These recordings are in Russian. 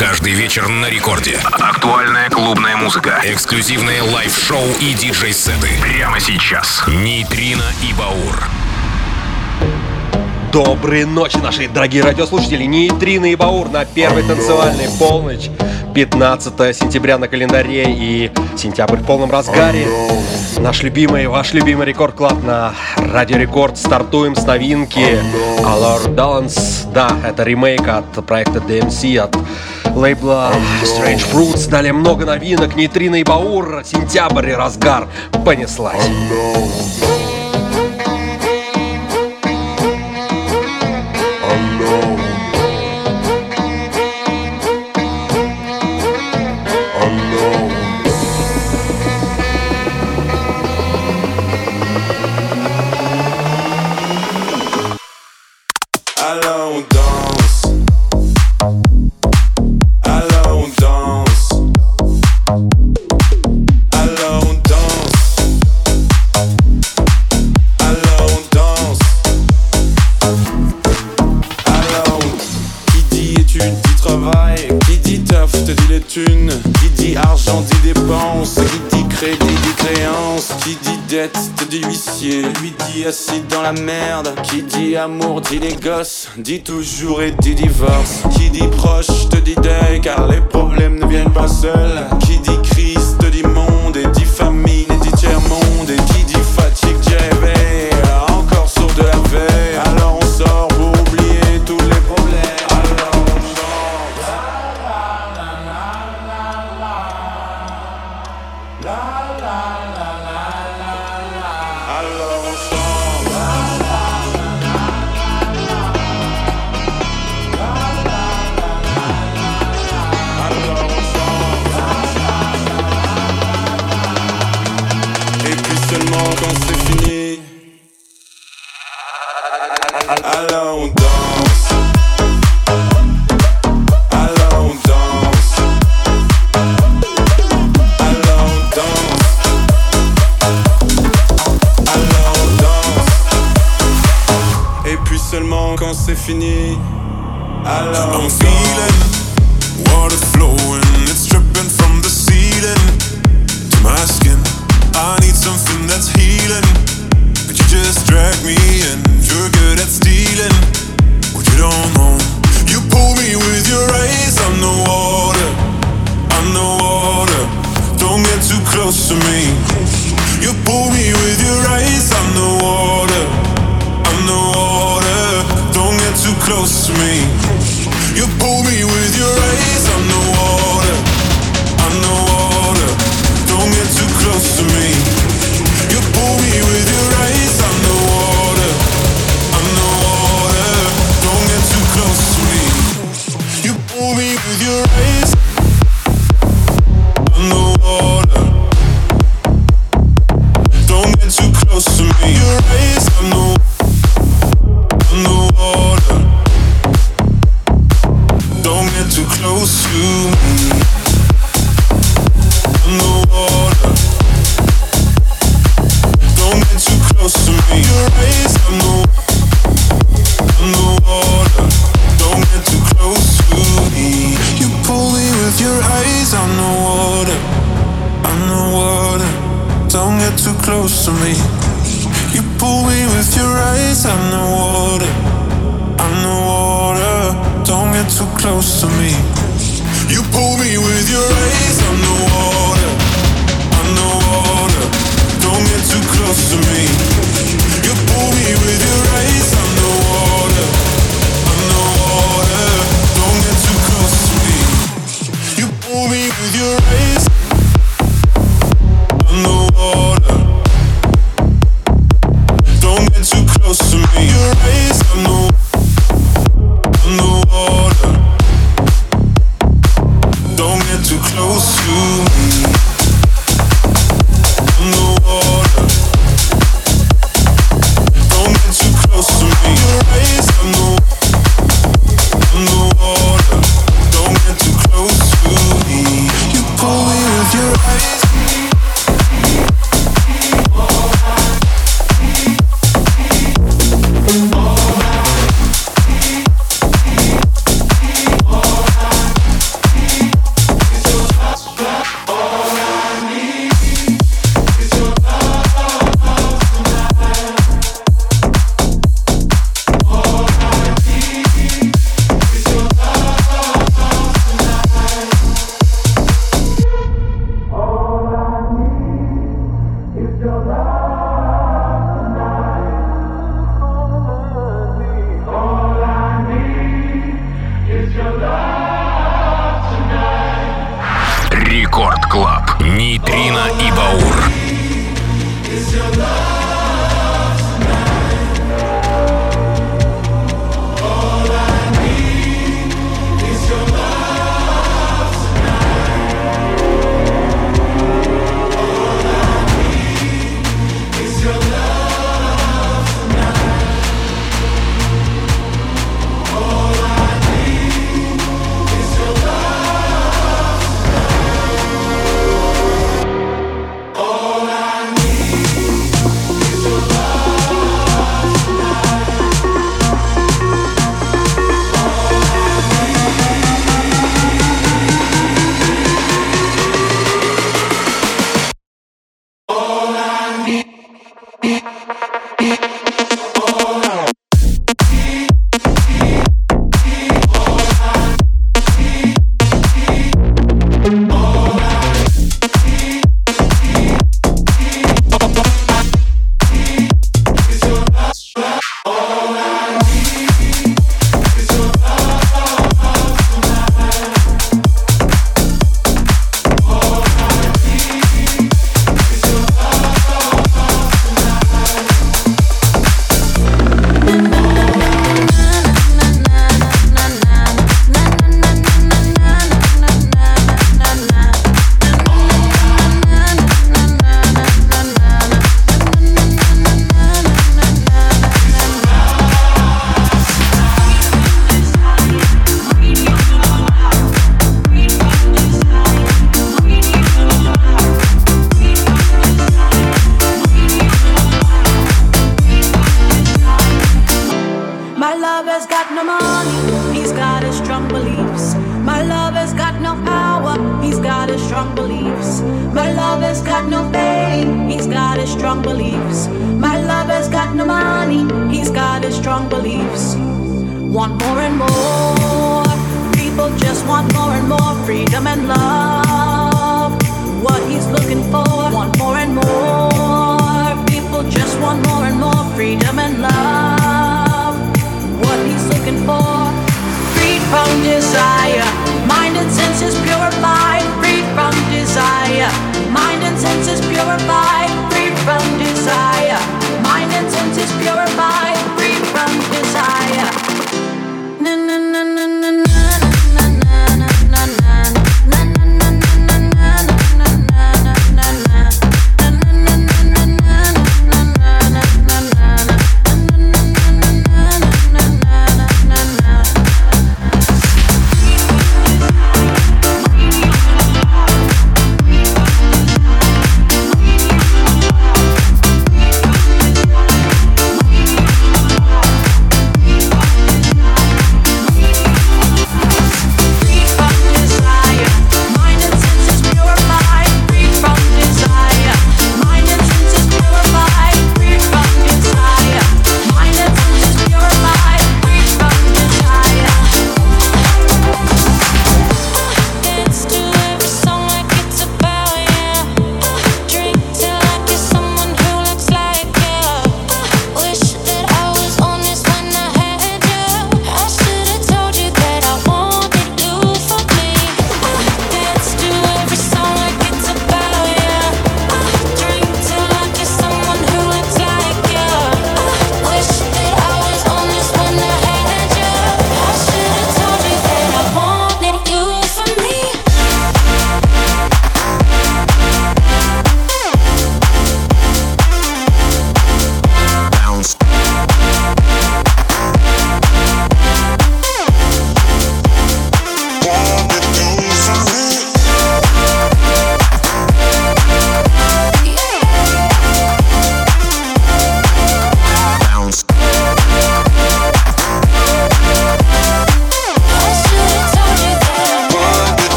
Каждый вечер на рекорде. Актуальная клубная музыка. Эксклюзивные live-шоу и диджей-сеты. Прямо сейчас. Нейтрино и Баур. Доброй ночи, наши дорогие радиослушатели. Нейтрино и Баур на первой танцевальной полночь. 15 сентября на календаре и сентябрь в полном разгаре. Наш любимый, ваш любимый Record Club на Радио Рекорд. Стартуем с новинки Allure Dance. Да, это ремейк от проекта DMC, от лейбла Strange Fruits дали много новинок, нейтрино и баур, сентябрь и разгар понеслась. assis dans la merde. Qui dit amour dit les gosses. Dit toujours et dit divorce. Qui dit proche te dit deuil Car les problèmes ne viennent pas seuls. Qui dit Christ te dit monde et dit famille. to me.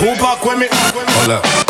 Who back with me? Hold up.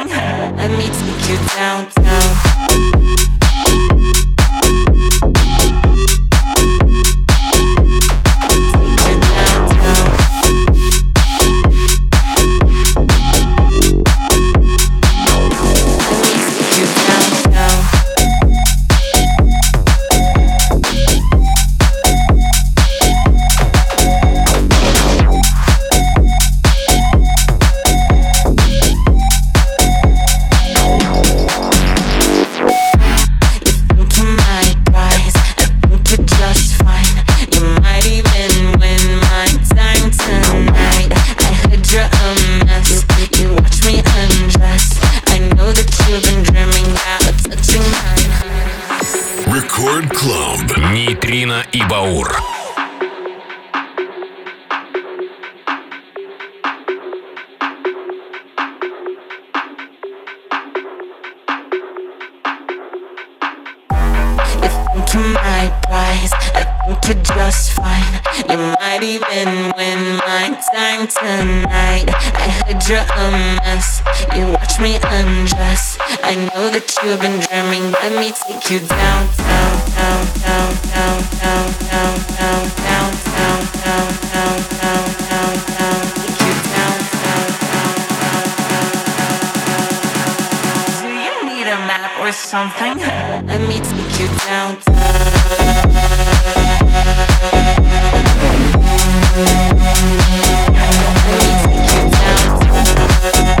with something? Let me take you down. Let me take you down.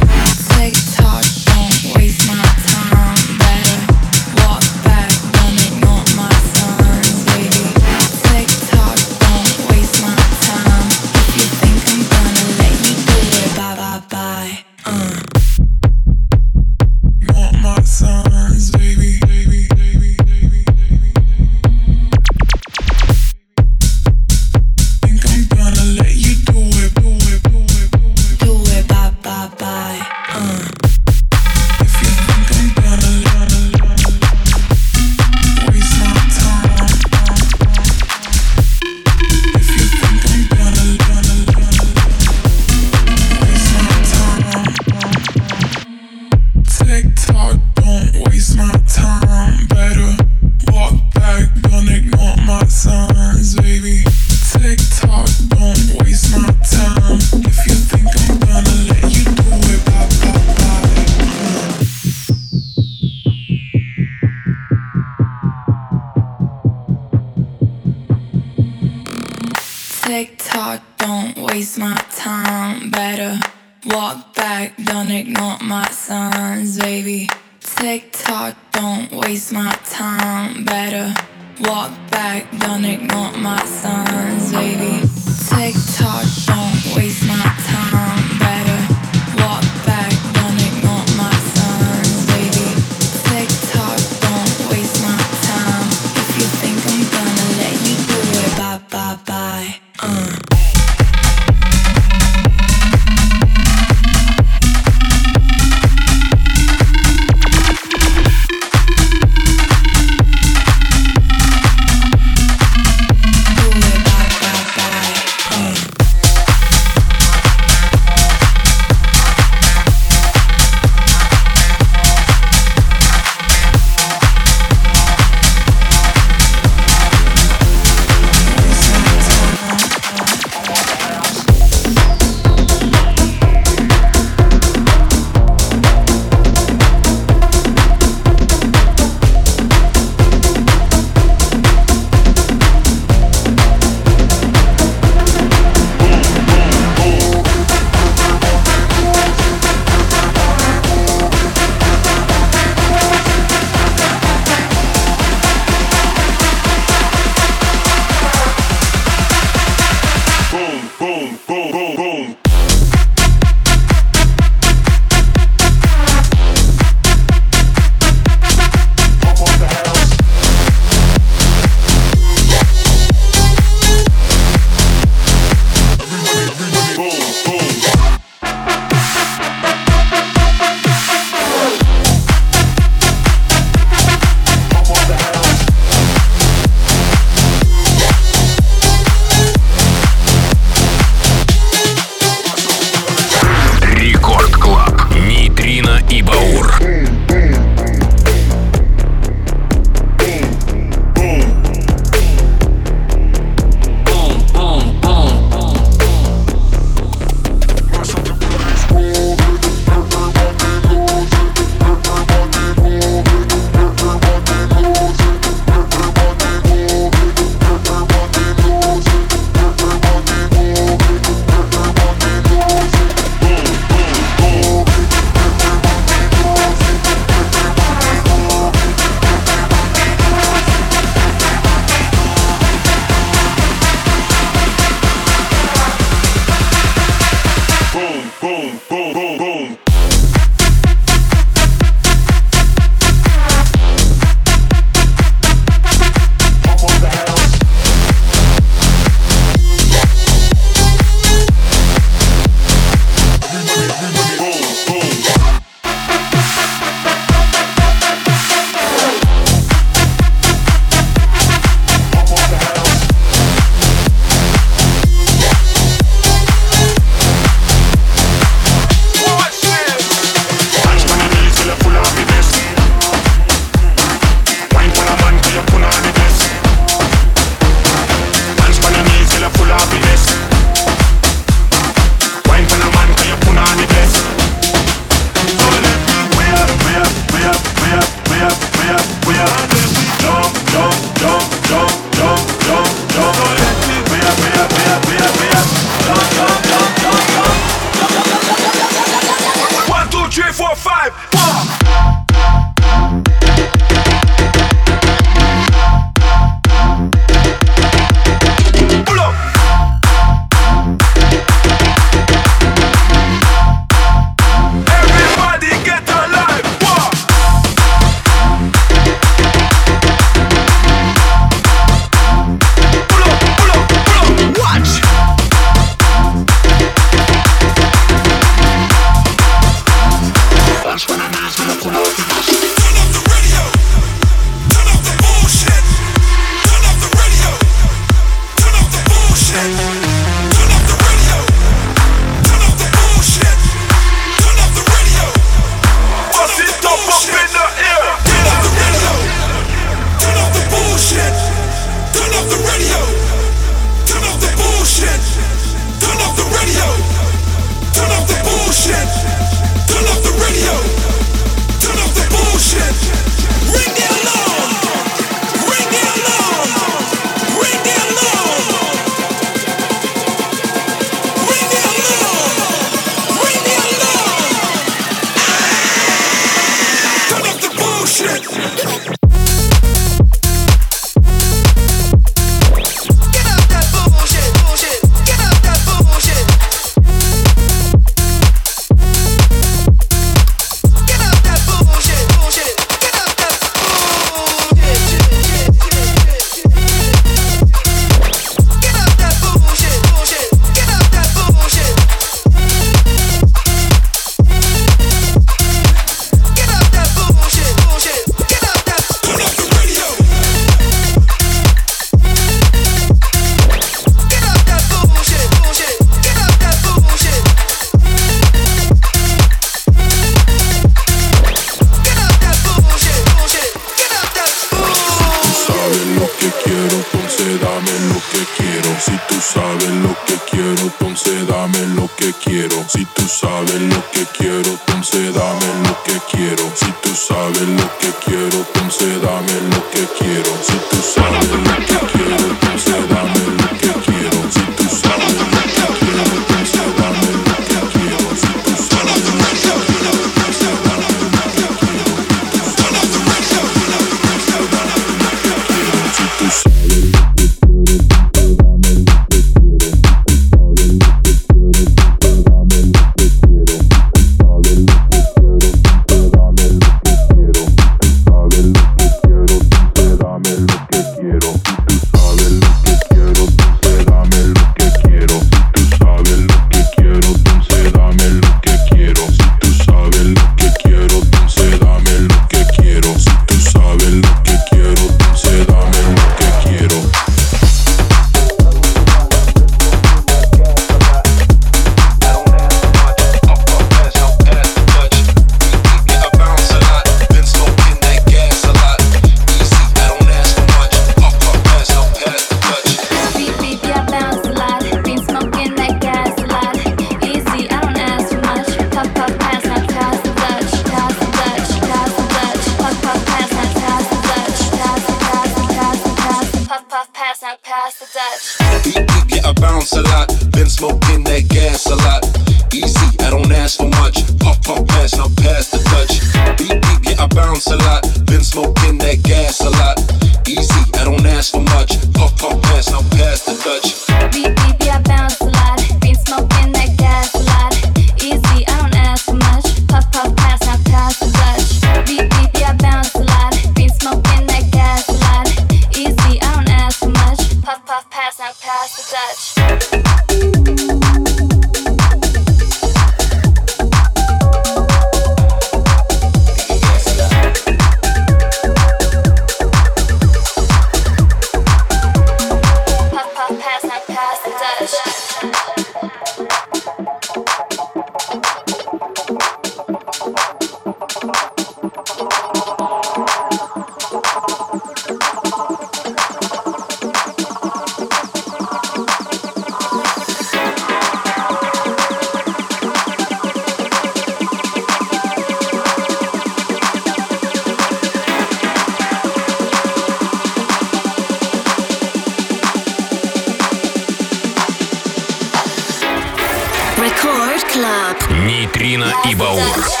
Нейтрино и Баур.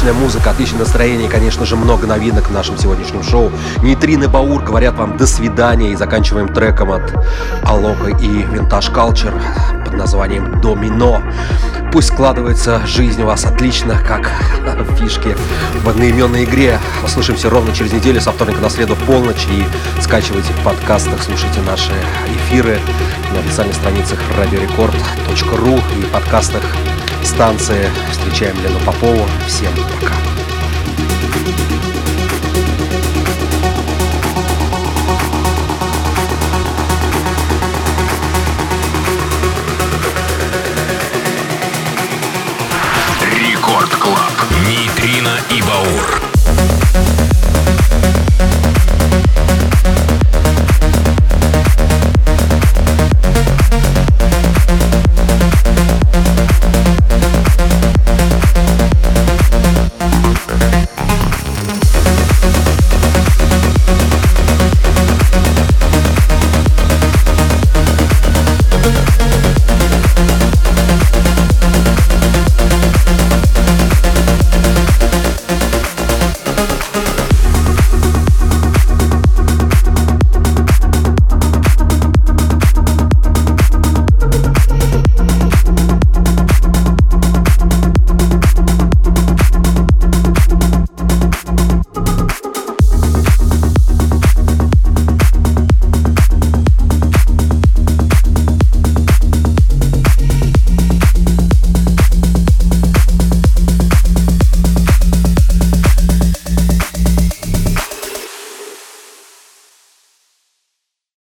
Отличная музыка, отличное настроение и, конечно же, много новинок в нашем сегодняшнем шоу. Нейтрин Баур говорят вам «до свидания» и заканчиваем треком от Алока и Винтаж Culture под названием «Домино». Пусть складывается жизнь у вас отлично, как фишки в одноименной игре. Услышимся ровно через неделю, со вторника на среду в полночь. И скачивайте в подкастах, слушайте наши эфиры на официальных страницах радиорекорд.ру и подкастах станции. Встречаем Лену Попову. Всем пока. Рекорд Клаб. Нейтрино и Баур.